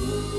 Ooh.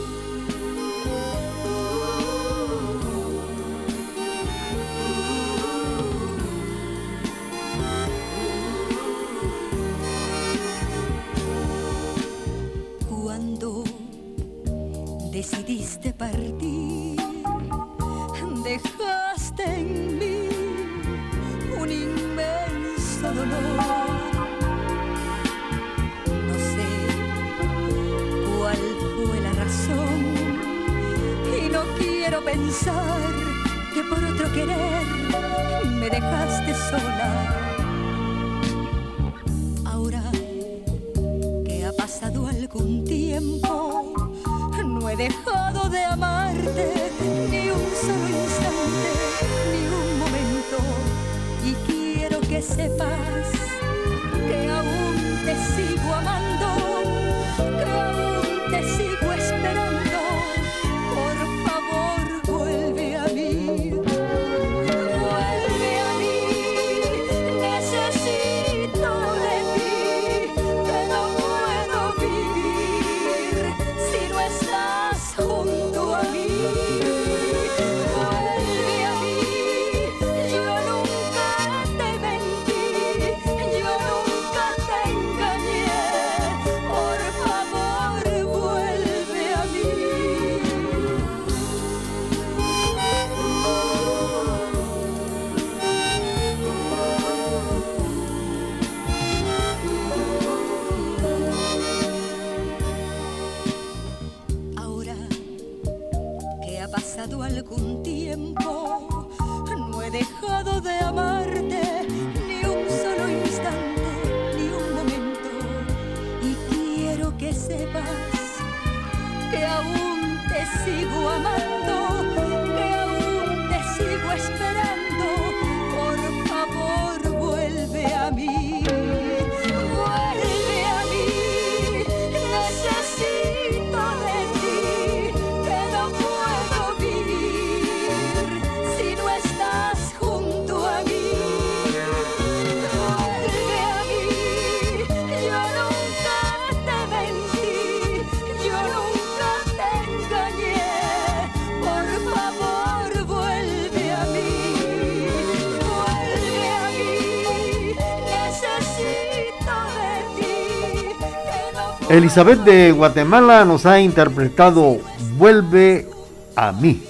Elizabeth de Guatemala nos ha interpretado Vuelve a mí.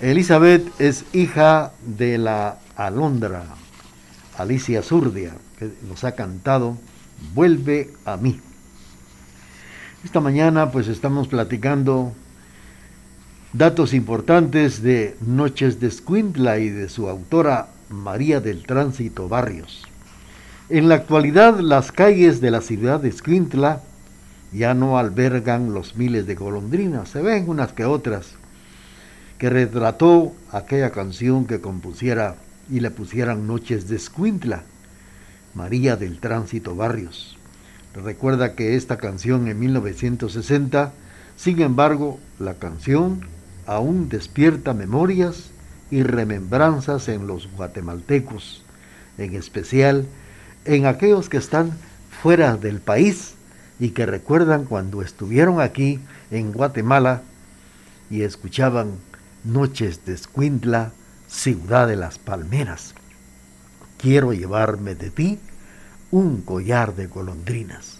Elizabeth es hija de la alondra Alicia Zurdia, que nos ha cantado Vuelve a mí. Esta mañana pues estamos platicando datos importantes de Noches de Escuintla y de su autora María del Tránsito Barrios. En la actualidad las calles de la ciudad de Escuintla ya no albergan los miles de golondrinas, se ven unas que otras, que retrató aquella canción que compusiera y le pusieran Noches de Escuintla, María del Tránsito Barrios. Recuerda que esta canción en 1960, sin embargo, la canción aún despierta memorias y remembranzas en los guatemaltecos, en especial en aquellos que están fuera del país y que recuerdan cuando estuvieron aquí en Guatemala y escuchaban Noches de Escuintla, Ciudad de las Palmeras. Quiero llevarme de ti un collar de golondrinas.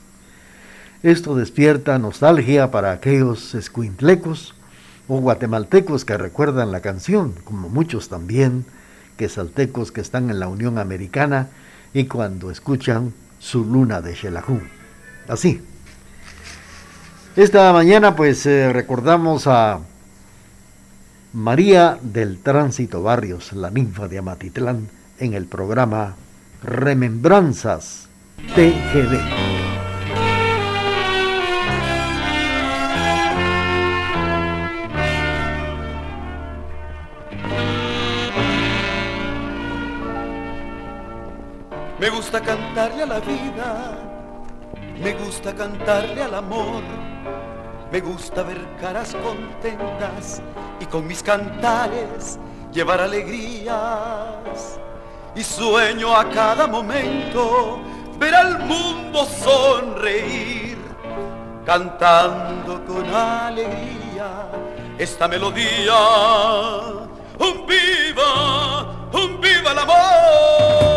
Esto despierta nostalgia para aquellos escuintlecos o guatemaltecos que recuerdan la canción, como muchos también que saltecos que están en la Unión Americana y cuando escuchan su luna de Xelajú. Así. Esta mañana pues eh, recordamos a María del Tránsito Barrios, la ninfa de Amatitlán, en el programa Remembranzas TGD. Me gusta cantarle a la vida, me gusta cantarle al amor me gusta ver caras contentas y con mis cantares llevar alegrías. Y sueño a cada momento ver al mundo sonreír. cantando con alegría esta melodía. Un viva, un viva el amor.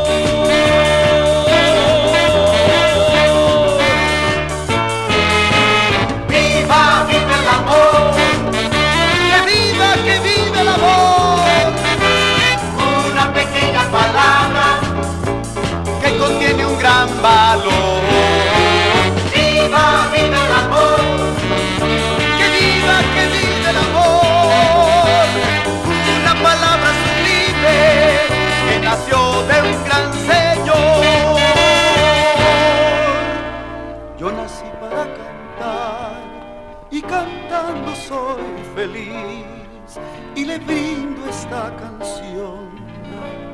Canción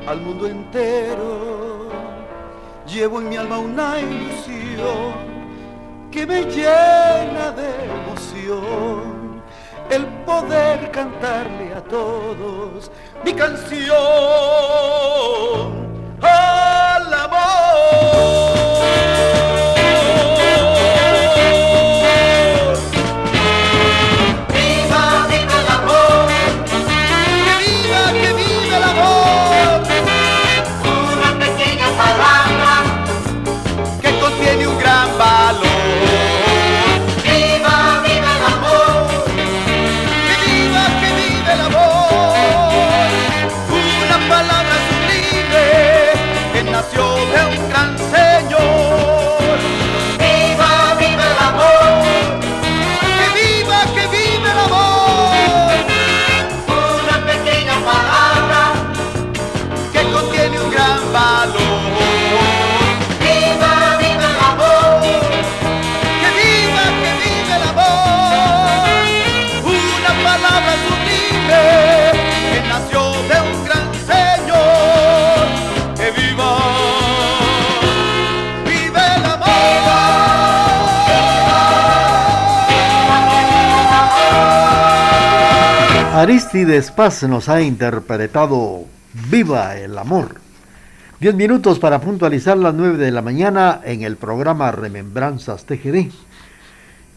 al mundo entero. Llevo en mi alma una ilusión que me llena de emoción el poder cantarle a todos mi canción al amor. Aristides Paz nos ha interpretado Viva el Amor. Diez minutos para puntualizar las nueve de la mañana en el programa Remembranzas TGD.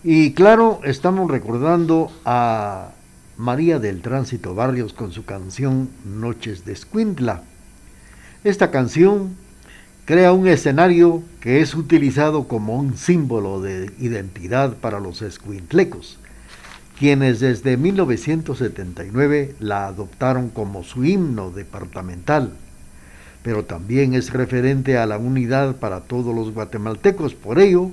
Y claro, estamos recordando a María del Tránsito Barrios con su canción Noches de Escuintla. Esta canción crea un escenario que es utilizado como un símbolo de identidad para los escuintlecos quienes desde 1979 la adoptaron como su himno departamental, pero también es referente a la unidad para todos los guatemaltecos. Por ello,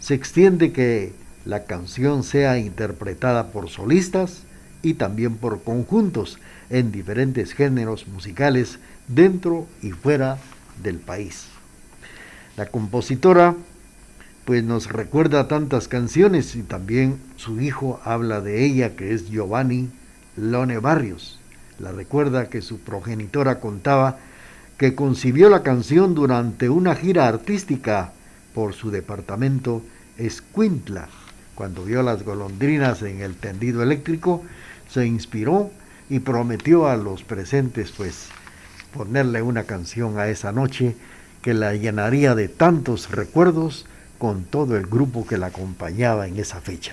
se extiende que la canción sea interpretada por solistas y también por conjuntos en diferentes géneros musicales dentro y fuera del país. La compositora pues nos recuerda tantas canciones y también su hijo habla de ella, que es Giovanni Lone Barrios. La recuerda que su progenitora contaba que concibió la canción durante una gira artística por su departamento Escuintla. Cuando vio las golondrinas en el tendido eléctrico, se inspiró y prometió a los presentes pues ponerle una canción a esa noche que la llenaría de tantos recuerdos con todo el grupo que la acompañaba en esa fecha.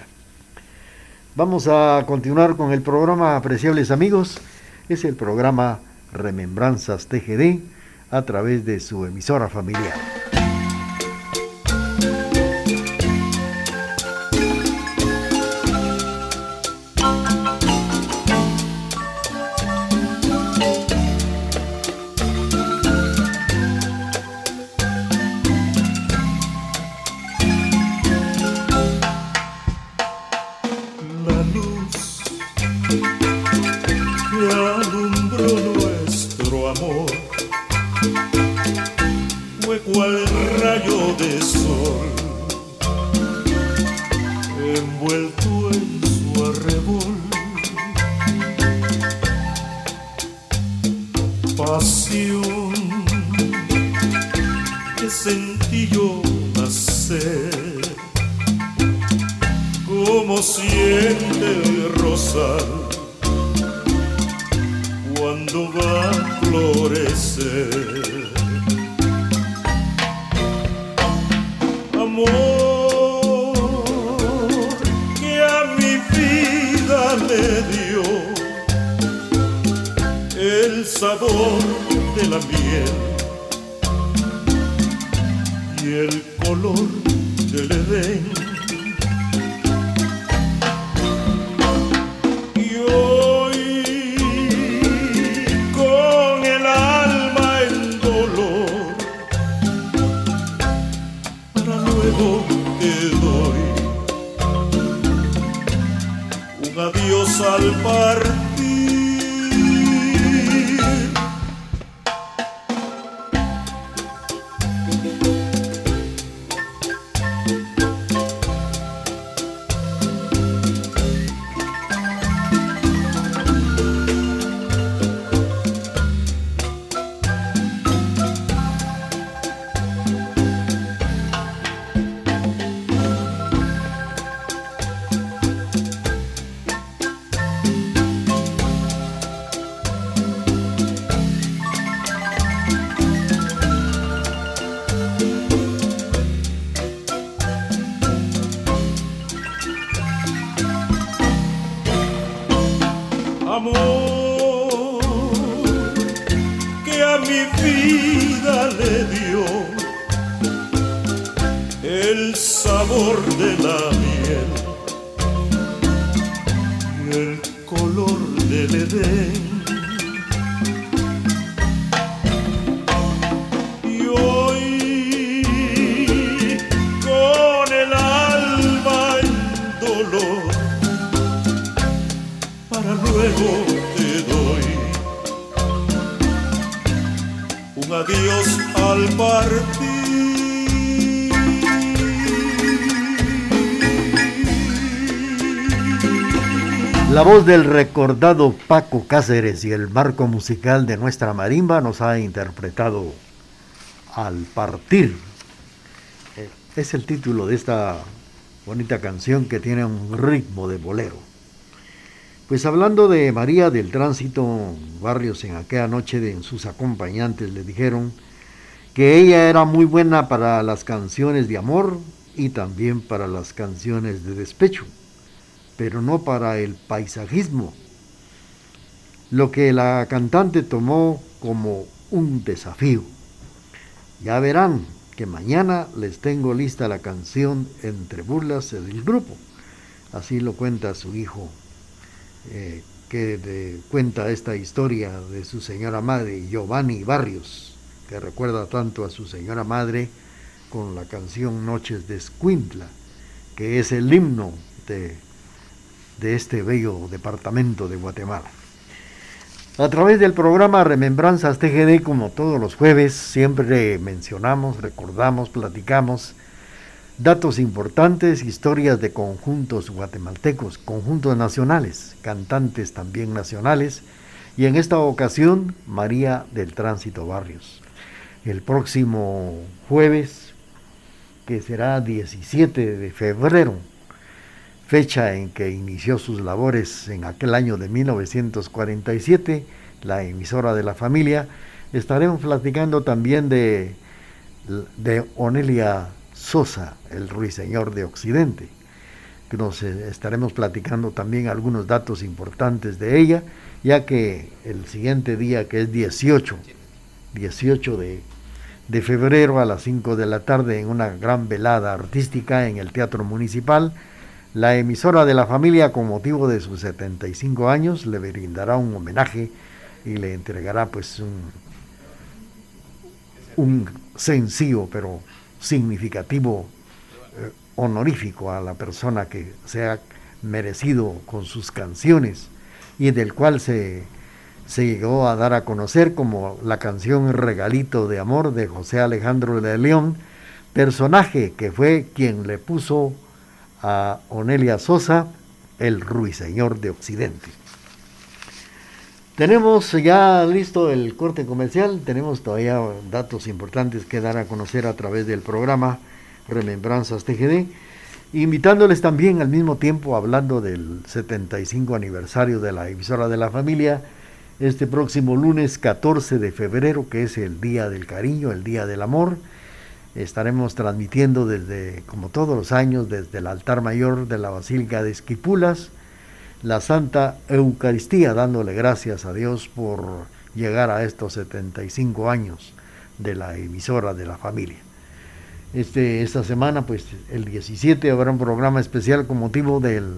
Vamos a continuar con el programa Apreciables Amigos. Es el programa Remembranzas TGD a través de su emisora familiar. cuando va a florecer. Amor que a mi vida le dio. El sabor de la miel. Y el color del edén. Al del recordado Paco Cáceres y el marco musical de nuestra marimba nos ha interpretado Al partir. Eh, es el título de esta bonita canción que tiene un ritmo de bolero. Pues hablando de María del Tránsito, Barrios en aquella noche de, sus acompañantes le dijeron que ella era muy buena para las canciones de amor y también para las canciones de despecho pero no para el paisajismo, lo que la cantante tomó como un desafío. Ya verán que mañana les tengo lista la canción Entre burlas del grupo. Así lo cuenta su hijo, eh, que cuenta esta historia de su señora madre, Giovanni Barrios, que recuerda tanto a su señora madre con la canción Noches de Escuintla, que es el himno de de este bello departamento de Guatemala. A través del programa Remembranzas TGD, como todos los jueves, siempre mencionamos, recordamos, platicamos datos importantes, historias de conjuntos guatemaltecos, conjuntos nacionales, cantantes también nacionales, y en esta ocasión María del Tránsito Barrios. El próximo jueves, que será 17 de febrero, fecha en que inició sus labores en aquel año de 1947, la emisora de la familia, estaremos platicando también de, de Onelia Sosa, el ruiseñor de Occidente. Nos eh, estaremos platicando también algunos datos importantes de ella, ya que el siguiente día, que es 18, 18 de, de febrero a las 5 de la tarde, en una gran velada artística en el Teatro Municipal, la emisora de la familia, con motivo de sus 75 años, le brindará un homenaje y le entregará pues un, sencillo pero significativo eh, honorífico a la persona que se ha merecido con sus canciones y del cual se, se llegó a dar a conocer como la canción Regalito de Amor de José Alejandro de León, personaje que fue quien le puso a Onelia Sosa, el ruiseñor de Occidente. Tenemos ya listo el corte comercial, tenemos todavía datos importantes que dar a conocer a través del programa Remembranzas TGD, invitándoles también al mismo tiempo hablando del 75 aniversario de la emisora de la familia, este próximo lunes 14 de febrero, que es el Día del Cariño, el Día del Amor, Estaremos transmitiendo desde, como todos los años, desde el altar mayor de la Basílica de Esquipulas, la Santa Eucaristía, dándole gracias a Dios por llegar a estos 75 años de la emisora de la familia. Este, esta semana, pues el 17 habrá un programa especial con motivo del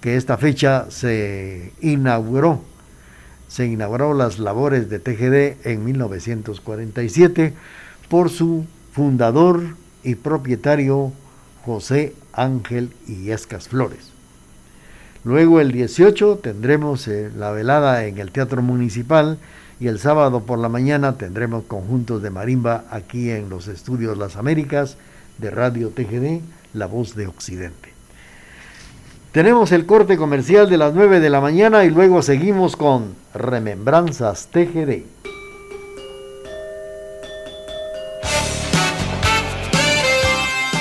que esta fecha se inauguró. Se inauguró las labores de TGD en 1947 por su fundador y propietario José Ángel Illescas Flores. Luego el 18 tendremos eh, la velada en el Teatro Municipal y el sábado por la mañana tendremos conjuntos de marimba aquí en los estudios Las Américas de Radio TGD, La Voz de Occidente. Tenemos el corte comercial de las 9 de la mañana y luego seguimos con Remembranzas TGD.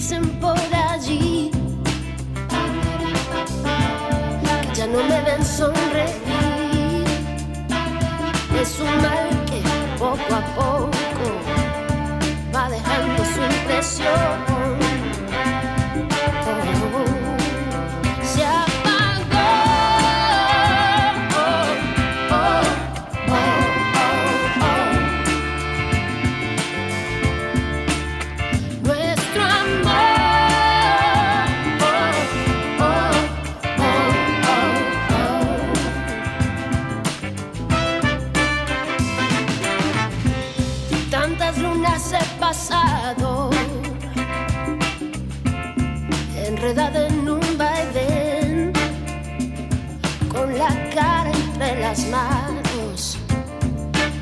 dicen por allí que ya no me ven sonreír. Es un mal que poco a poco.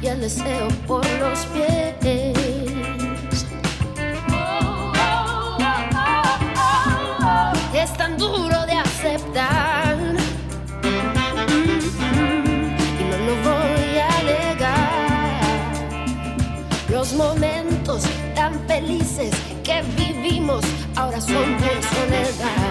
y el deseo por los pies. Es tan duro de aceptar. Mm-hmm. Y no lo voy a negar. Los momentos tan felices que vivimos ahora son por soledad.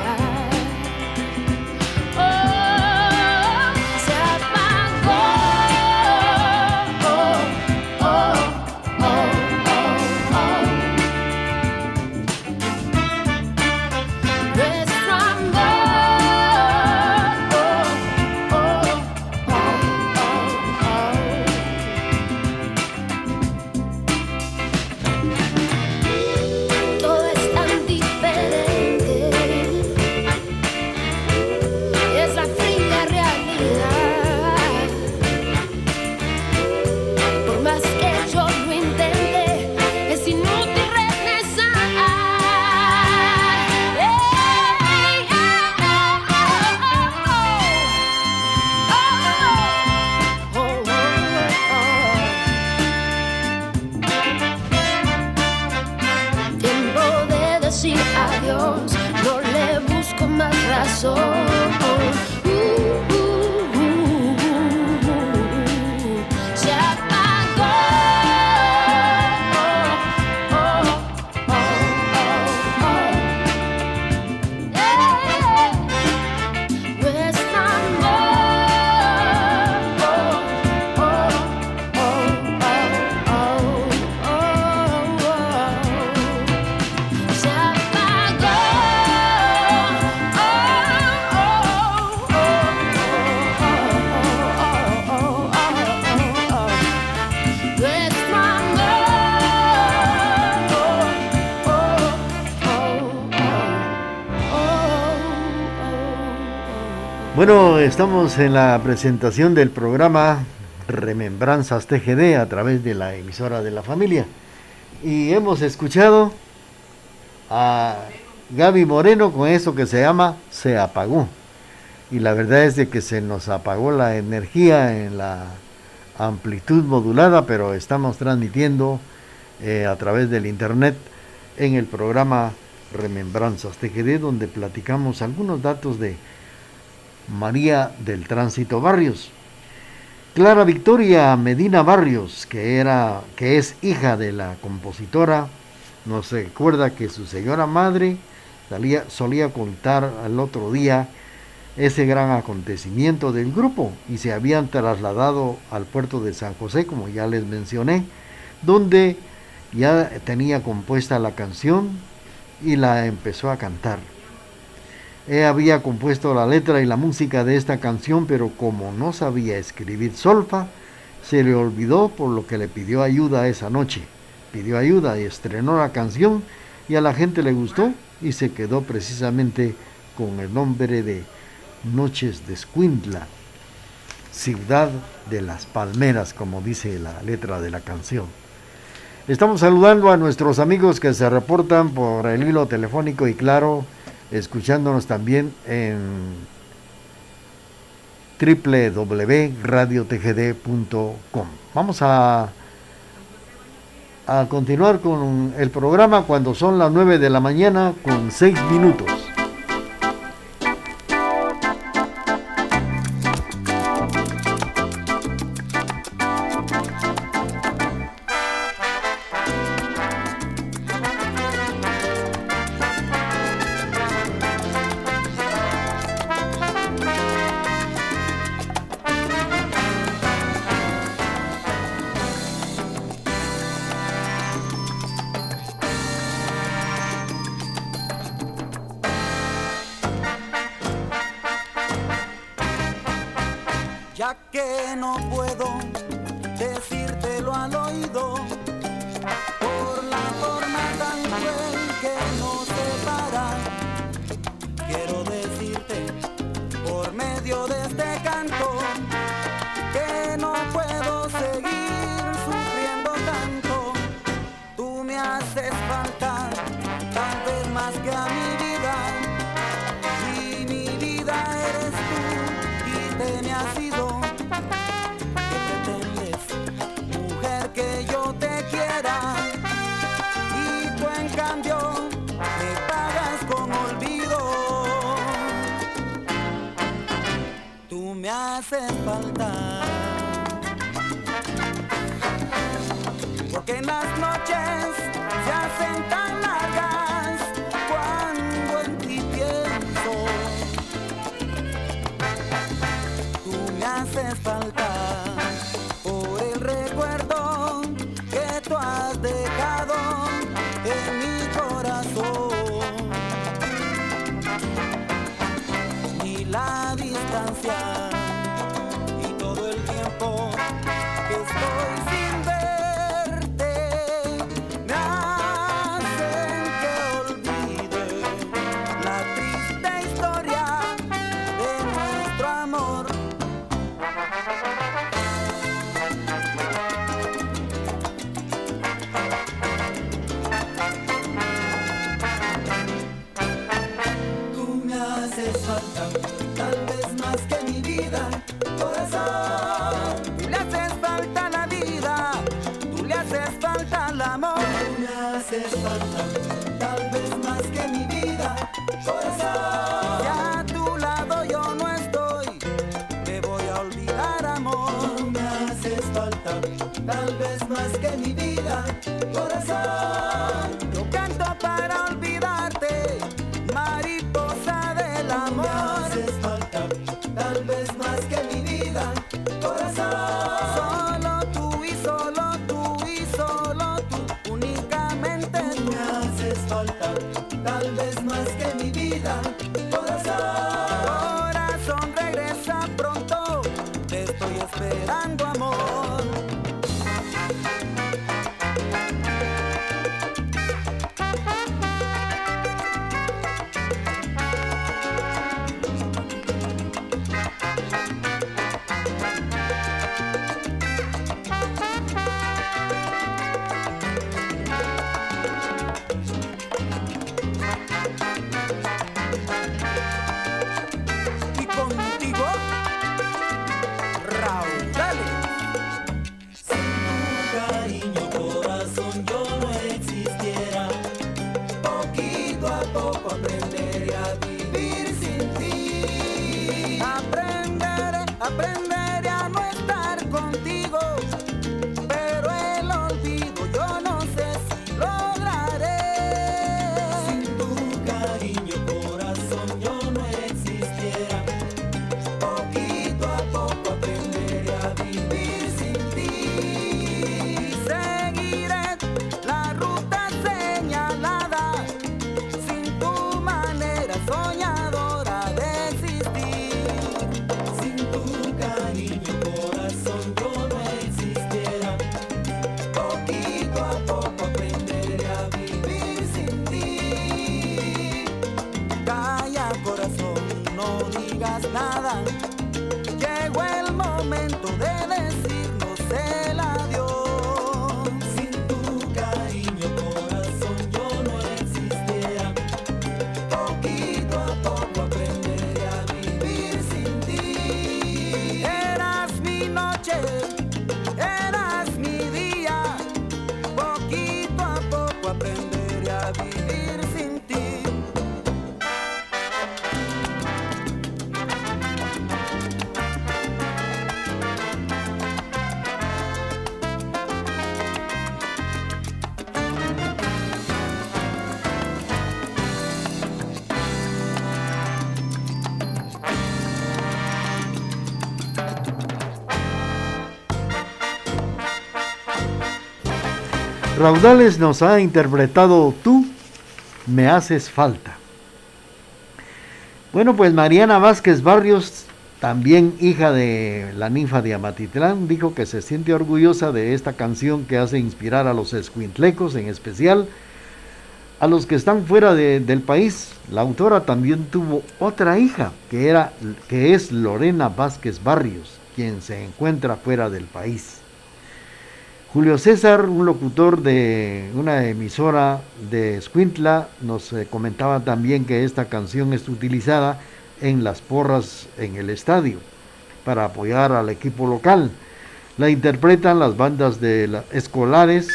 Bueno, estamos en la presentación del programa Remembranzas TGD a través de la emisora de la familia. Y hemos escuchado a Gaby Moreno con eso que se llama Se apagó. Y la verdad es de que se nos apagó la energía en la amplitud modulada, pero estamos transmitiendo eh, a través del internet en el programa Remembranzas TGD, donde platicamos algunos datos de María del Tránsito Barrios. Clara Victoria Medina Barrios, que, era, que es hija de la compositora, nos recuerda que su señora madre solía contar al otro día ese gran acontecimiento del grupo y se habían trasladado al puerto de San José, como ya les mencioné, donde ya tenía compuesta la canción y la empezó a cantar. Ella había compuesto la letra y la música de esta canción, pero como no sabía escribir solfa, se le olvidó por lo que le pidió ayuda esa noche. Pidió ayuda y estrenó la canción y a la gente le gustó y se quedó precisamente con el nombre de Noches de Escuintla, ciudad de las palmeras, como dice la letra de la canción. Estamos saludando a nuestros amigos que se reportan por el hilo telefónico y claro, escuchándonos también en www.radiotgd.com. Vamos a, a continuar con el programa cuando son las 9 de la mañana con 6 minutos. friend, but Raudales nos ha interpretado Tú me haces falta. Bueno, pues Mariana Vázquez Barrios, también hija de la ninfa de Amatitlán, dijo que se siente orgullosa de esta canción que hace inspirar a los escuintlecos, en especial a los que están fuera del país. La autora también tuvo otra hija, que, era, que es Lorena Vázquez Barrios, quien se encuentra fuera del país. Julio César, un locutor de una emisora de Escuintla, nos eh, comentaba también que esta canción es utilizada en las porras en el estadio para apoyar al equipo local. La interpretan las bandas de escolares,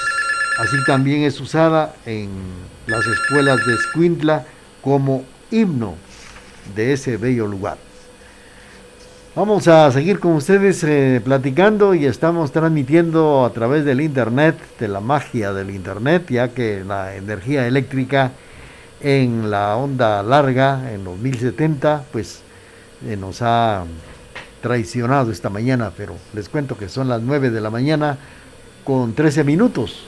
así también es usada en las escuelas de Escuintla como himno de ese bello lugar. Vamos a seguir con ustedes eh, platicando y estamos transmitiendo a través del Internet, de la magia del Internet, ya que la energía eléctrica en la onda larga, en los 1070, pues eh, nos ha traicionado esta mañana, pero les cuento que son las 9 de la mañana con 13 minutos.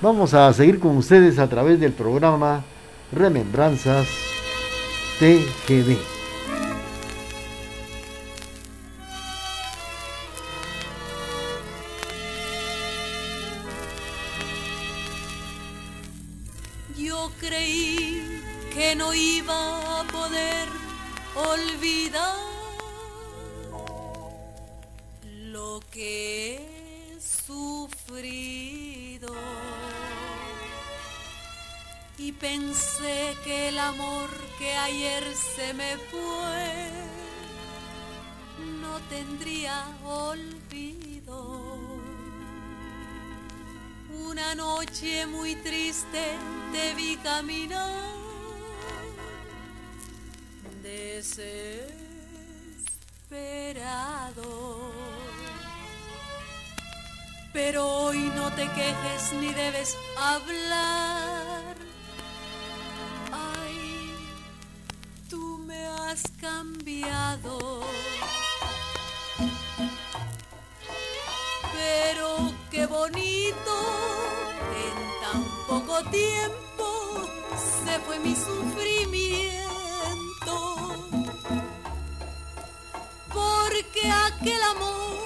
Vamos a seguir con ustedes a través del programa Remembranzas TGD. Olvidar lo que he sufrido. Y pensé que el amor que ayer se me fue no tendría olvido. Una noche muy triste te vi caminar desesperado. Pero hoy no te quejes ni debes hablar. Ay, tú me has cambiado. Pero qué bonito, en tan poco tiempo se fue mi sufrimiento. Porque aquel amor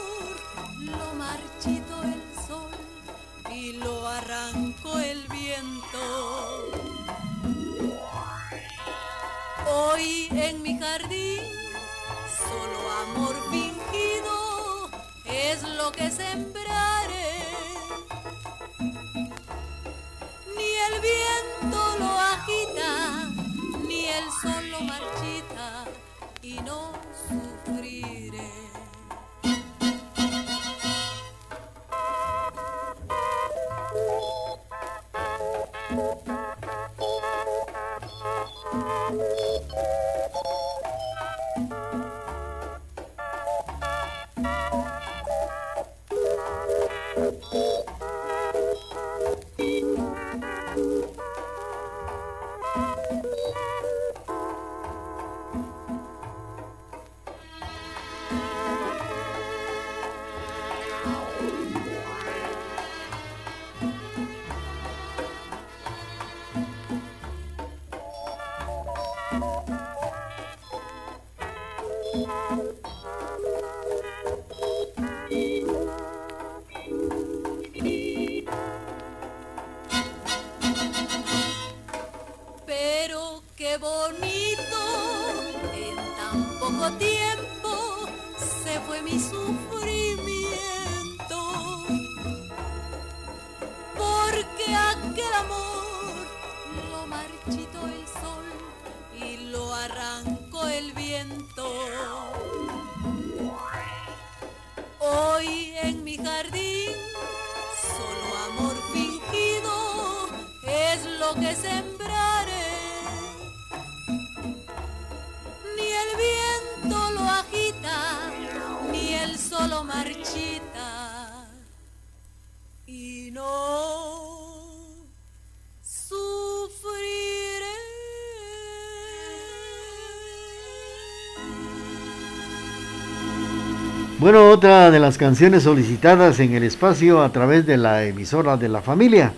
Bueno, otra de las canciones solicitadas en el espacio a través de la emisora de la familia.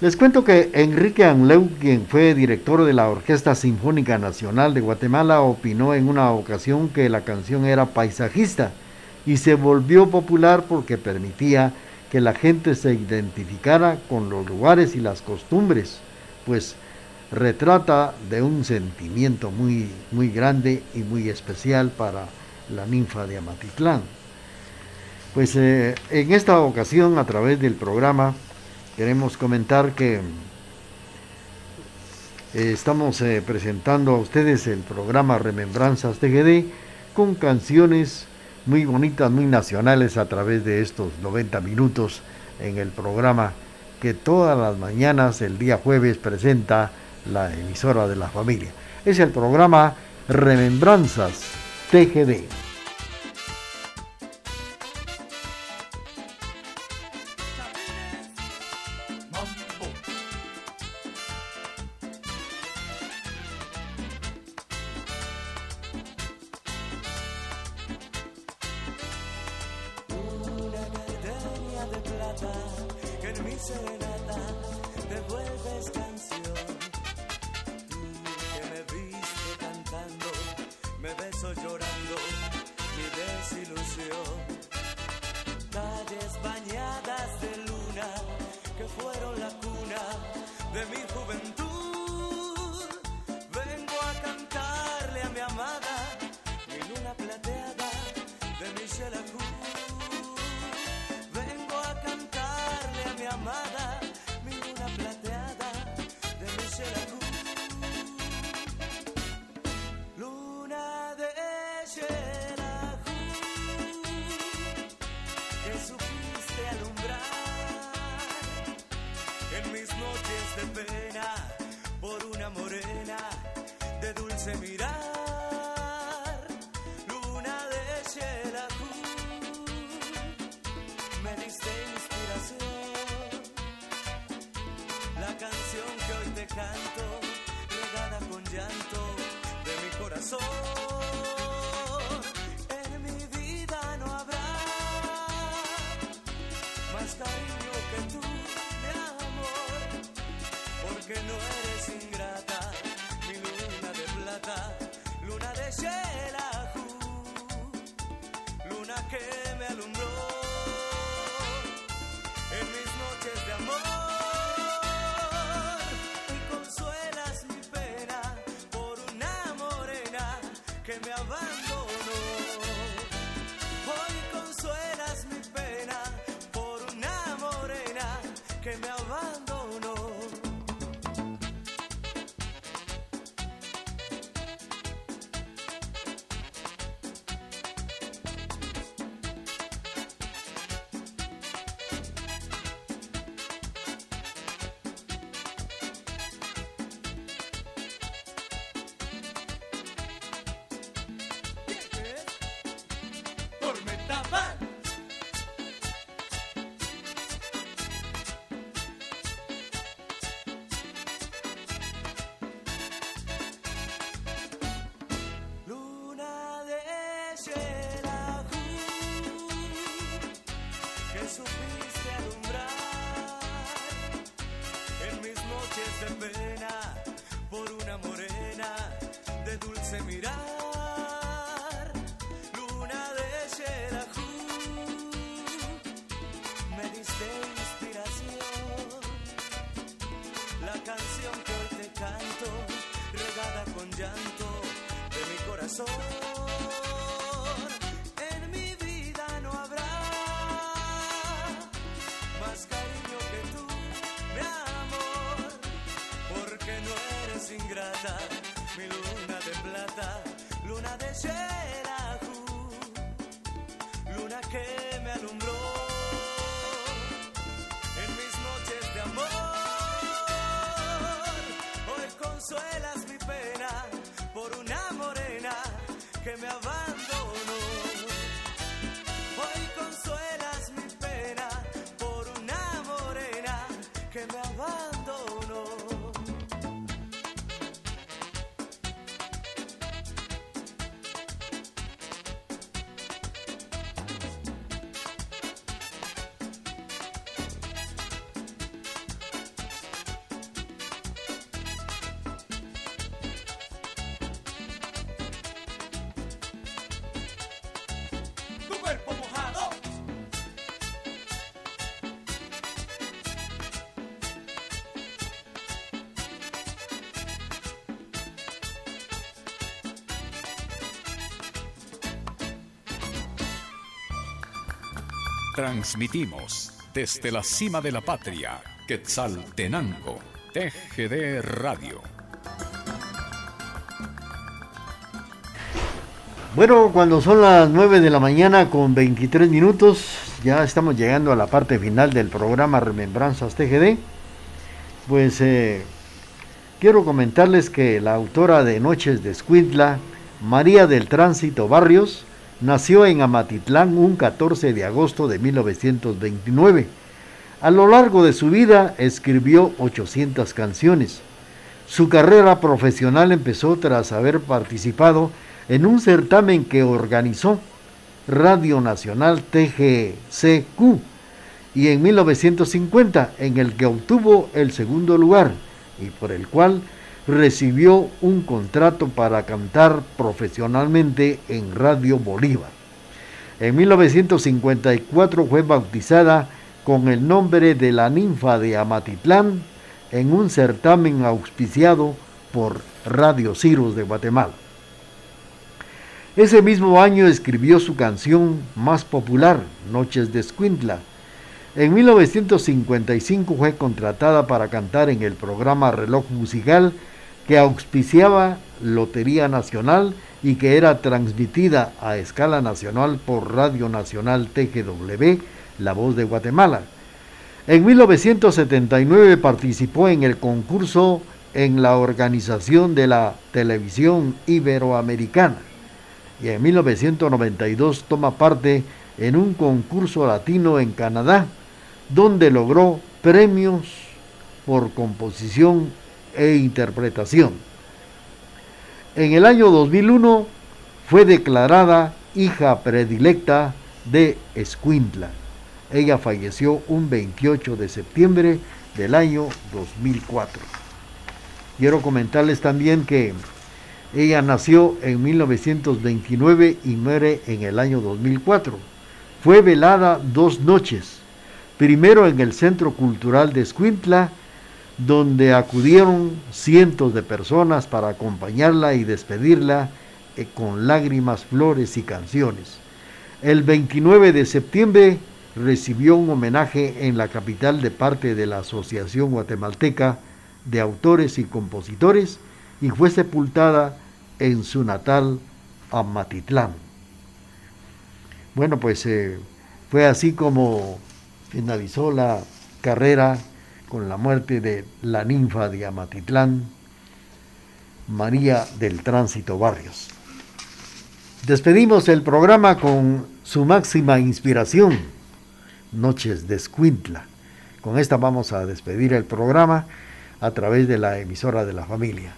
Les cuento que Enrique Anleu, quien fue director de la Orquesta Sinfónica Nacional de Guatemala, opinó en una ocasión que la canción era paisajista y se volvió popular porque permitía que la gente se identificara con los lugares y las costumbres, pues retrata de un sentimiento muy, muy grande y muy especial para la ninfa de Amatitlán. Pues eh, en esta ocasión, a través del programa, queremos comentar que eh, estamos eh, presentando a ustedes el programa Remembranzas TGD con canciones muy bonitas, muy nacionales a través de estos 90 minutos en el programa que todas las mañanas, el día jueves, presenta la emisora de la familia. Es el programa Remembranzas TGD. la cuna de mi juventud. Vengo a cantarle a mi amada en una plateada de Michelle Acu mis noches de pena por una morena de dulce mirar, luna de Xelajú. Me diste inspiración, la canción que hoy te canto, regada con llanto de mi corazón. que no eres ingrata, mi luna de plata, luna de Shelahu, luna que me alumbró en mis noches de amor y consuelas mi pena por una morena que me abandonó. Luna de Xelajú, que supiste alumbrar en mis noches de pena por una morena de dulce mirada. no eres ingrata, mi luna de plata, luna de Xerajú, luna que me alumbró en mis noches de amor. Hoy consuelas mi pena por una morena que me abandonó. Transmitimos desde la cima de la patria, Quetzaltenango, TGD Radio. Bueno, cuando son las 9 de la mañana con 23 minutos, ya estamos llegando a la parte final del programa Remembranzas TGD. Pues eh, quiero comentarles que la autora de Noches de Escuintla, María del Tránsito Barrios, Nació en Amatitlán un 14 de agosto de 1929. A lo largo de su vida escribió 800 canciones. Su carrera profesional empezó tras haber participado en un certamen que organizó Radio Nacional TGCQ y en 1950 en el que obtuvo el segundo lugar y por el cual recibió un contrato para cantar profesionalmente en Radio Bolívar. En 1954 fue bautizada con el nombre de la ninfa de Amatitlán en un certamen auspiciado por Radio Ciros de Guatemala. Ese mismo año escribió su canción más popular, Noches de Escuintla. En 1955 fue contratada para cantar en el programa Reloj Musical que auspiciaba Lotería Nacional y que era transmitida a escala nacional por Radio Nacional TGW, La Voz de Guatemala. En 1979 participó en el concurso en la organización de la televisión iberoamericana y en 1992 toma parte en un concurso latino en Canadá, donde logró premios por composición e interpretación. En el año 2001 fue declarada hija predilecta de Escuintla. Ella falleció un 28 de septiembre del año 2004. Quiero comentarles también que ella nació en 1929 y muere en el año 2004. Fue velada dos noches, primero en el Centro Cultural de Escuintla donde acudieron cientos de personas para acompañarla y despedirla eh, con lágrimas, flores y canciones. El 29 de septiembre recibió un homenaje en la capital de parte de la Asociación Guatemalteca de Autores y Compositores y fue sepultada en su natal Amatitlán. Bueno, pues eh, fue así como finalizó la carrera con la muerte de la ninfa de Amatitlán, María del Tránsito Barrios. Despedimos el programa con su máxima inspiración, Noches de Escuintla. Con esta vamos a despedir el programa a través de la emisora de la familia.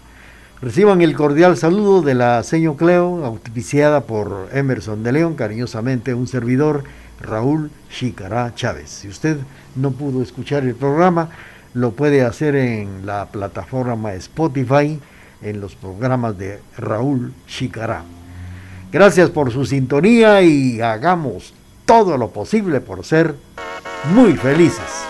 Reciban el cordial saludo de la señor Cleo, auspiciada por Emerson de León, cariñosamente un servidor, Raúl Chicará Chávez. Si usted no pudo escuchar el programa, lo puede hacer en la plataforma Spotify, en los programas de Raúl Chicará. Gracias por su sintonía y hagamos todo lo posible por ser muy felices.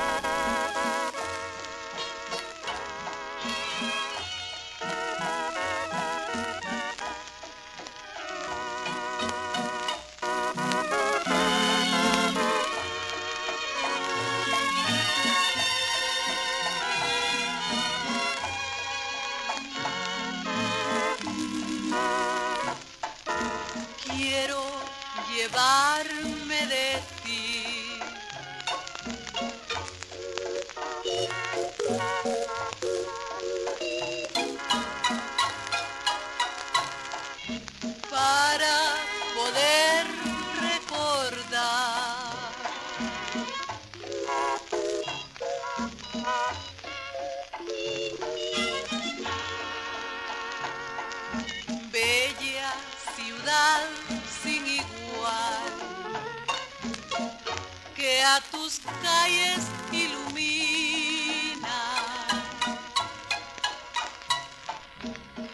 tus calles ilumina.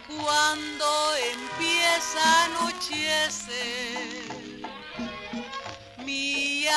Cuando empieza a anochecer, mi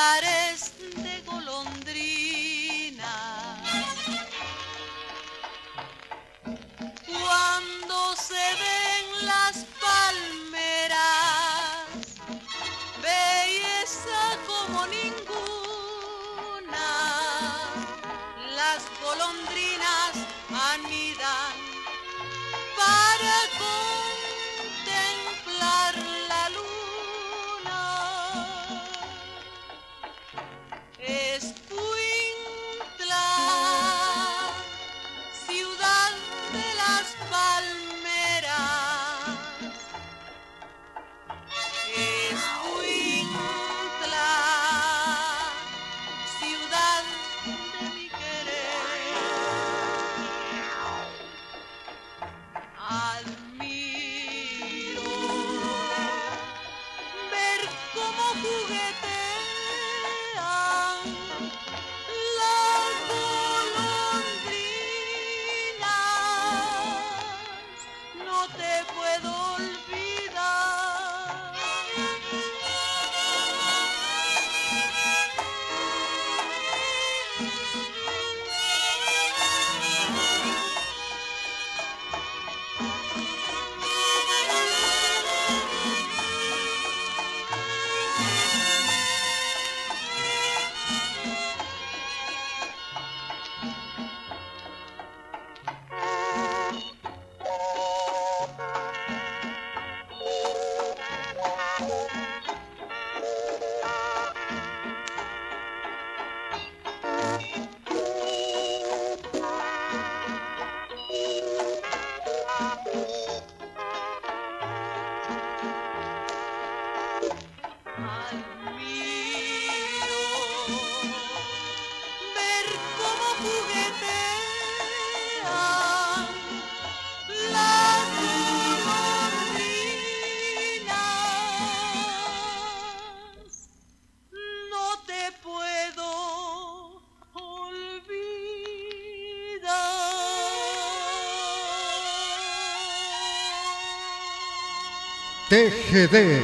TGD,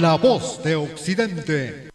la voz de Occidente.